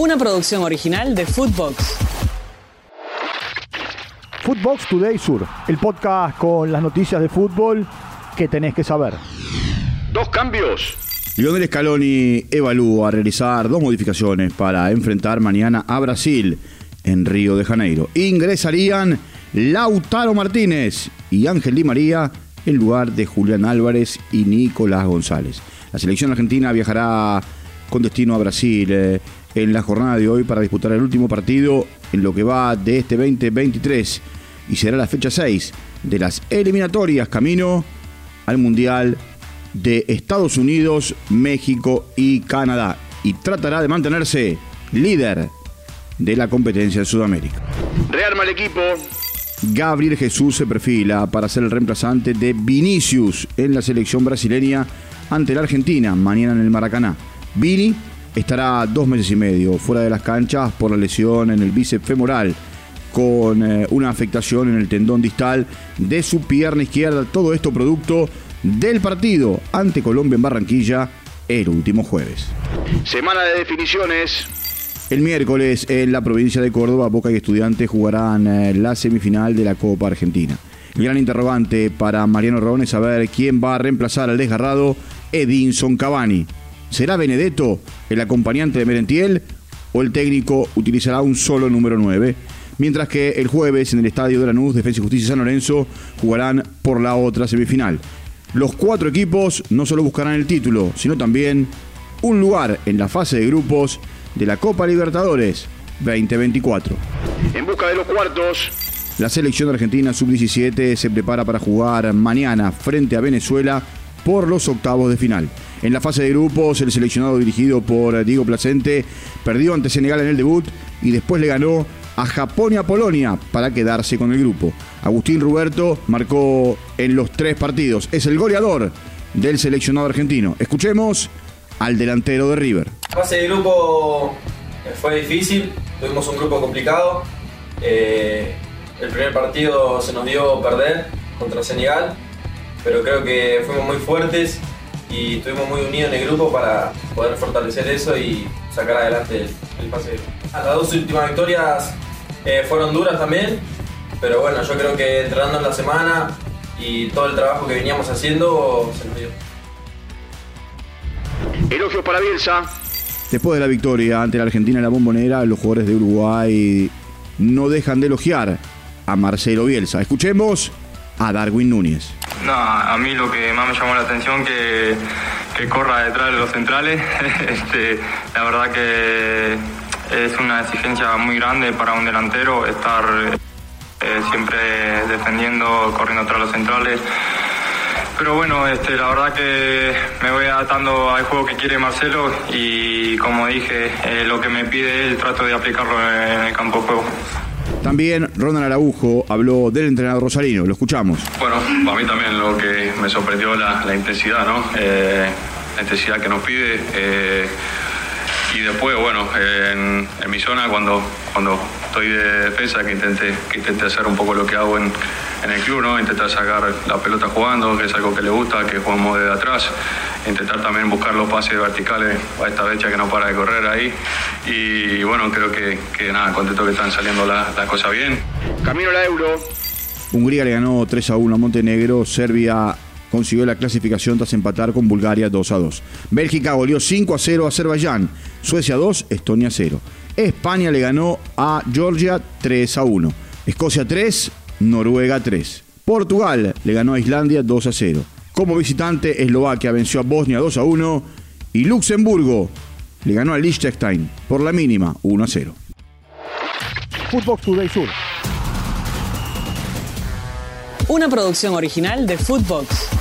Una producción original de Footbox. Footbox Today Sur, el podcast con las noticias de fútbol que tenés que saber. Dos cambios. Lionel Scaloni evalúa realizar dos modificaciones para enfrentar mañana a Brasil en Río de Janeiro. Ingresarían Lautaro Martínez y Ángel Di María en lugar de Julián Álvarez y Nicolás González. La selección argentina viajará con destino a Brasil eh, en la jornada de hoy para disputar el último partido en lo que va de este 2023 y será la fecha 6 de las eliminatorias camino al Mundial de Estados Unidos, México y Canadá y tratará de mantenerse líder de la competencia de Sudamérica. Rearma el equipo. Gabriel Jesús se perfila para ser el reemplazante de Vinicius en la selección brasileña ante la Argentina mañana en el Maracaná. Vini estará dos meses y medio fuera de las canchas por la lesión en el bíceps femoral con eh, una afectación en el tendón distal de su pierna izquierda. Todo esto producto del partido ante Colombia en Barranquilla el último jueves. Semana de definiciones. El miércoles en la provincia de Córdoba, Boca y Estudiantes jugarán eh, la semifinal de la Copa Argentina. El gran interrogante para Mariano Ron es saber quién va a reemplazar al desgarrado Edinson Cavani. ¿Será Benedetto el acompañante de Merentiel o el técnico utilizará un solo número 9? Mientras que el jueves en el estadio de Lanús, Defensa y Justicia San Lorenzo jugarán por la otra semifinal. Los cuatro equipos no solo buscarán el título, sino también un lugar en la fase de grupos de la Copa Libertadores 2024. En busca de los cuartos. La selección argentina sub-17 se prepara para jugar mañana frente a Venezuela por los octavos de final. En la fase de grupos, el seleccionado dirigido por Diego Placente perdió ante Senegal en el debut y después le ganó a Japón y a Polonia para quedarse con el grupo. Agustín Ruberto marcó en los tres partidos. Es el goleador del seleccionado argentino. Escuchemos al delantero de River. La fase de grupo eh, fue difícil, tuvimos un grupo complicado. Eh, el primer partido se nos dio perder contra Senegal, pero creo que fuimos muy fuertes y estuvimos muy unidos en el grupo para poder fortalecer eso y sacar adelante el, el pase. Las dos últimas victorias eh, fueron duras también, pero bueno, yo creo que entrenando en la semana y todo el trabajo que veníamos haciendo se nos dio. Elogios para Bielsa. Después de la victoria ante la Argentina en la bombonera, los jugadores de Uruguay no dejan de elogiar a Marcelo Bielsa. Escuchemos a Darwin Núñez. No, a mí lo que más me llamó la atención que, que corra detrás de los centrales. este, la verdad que es una exigencia muy grande para un delantero estar eh, siempre defendiendo, corriendo tras los centrales. Pero bueno, este, la verdad que me voy adaptando al juego que quiere Marcelo y como dije, eh, lo que me pide él trato de aplicarlo en el campo de juego. También Ronald Araujo habló del entrenador rosarino, lo escuchamos. Bueno, para mí también lo que me sorprendió la, la intensidad, ¿no? Eh, la intensidad que nos pide. Eh, y después, bueno, en, mi zona, cuando, cuando estoy de defensa, que intente, que intente hacer un poco lo que hago en, en el club, ¿no? Intentar sacar la pelota jugando, que es algo que le gusta, que jugamos desde atrás. Intentar también buscar los pases verticales a esta fecha que no para de correr ahí. Y bueno, creo que, que nada, contento que están saliendo las la cosas bien. Camino a la Euro. Hungría le ganó 3 a 1 a Montenegro. Serbia consiguió la clasificación tras empatar con Bulgaria 2 a 2. Bélgica goleó 5 a 0 a Azerbaiyán. Suecia 2, Estonia 0. España le ganó a Georgia 3 a 1. Escocia 3, Noruega 3. Portugal le ganó a Islandia 2 a 0. Como visitante, Eslovaquia venció a Bosnia 2 a 1 y Luxemburgo le ganó a Liechtenstein por la mínima 1 a 0. Footbox Today Sur. Una producción original de Footbox.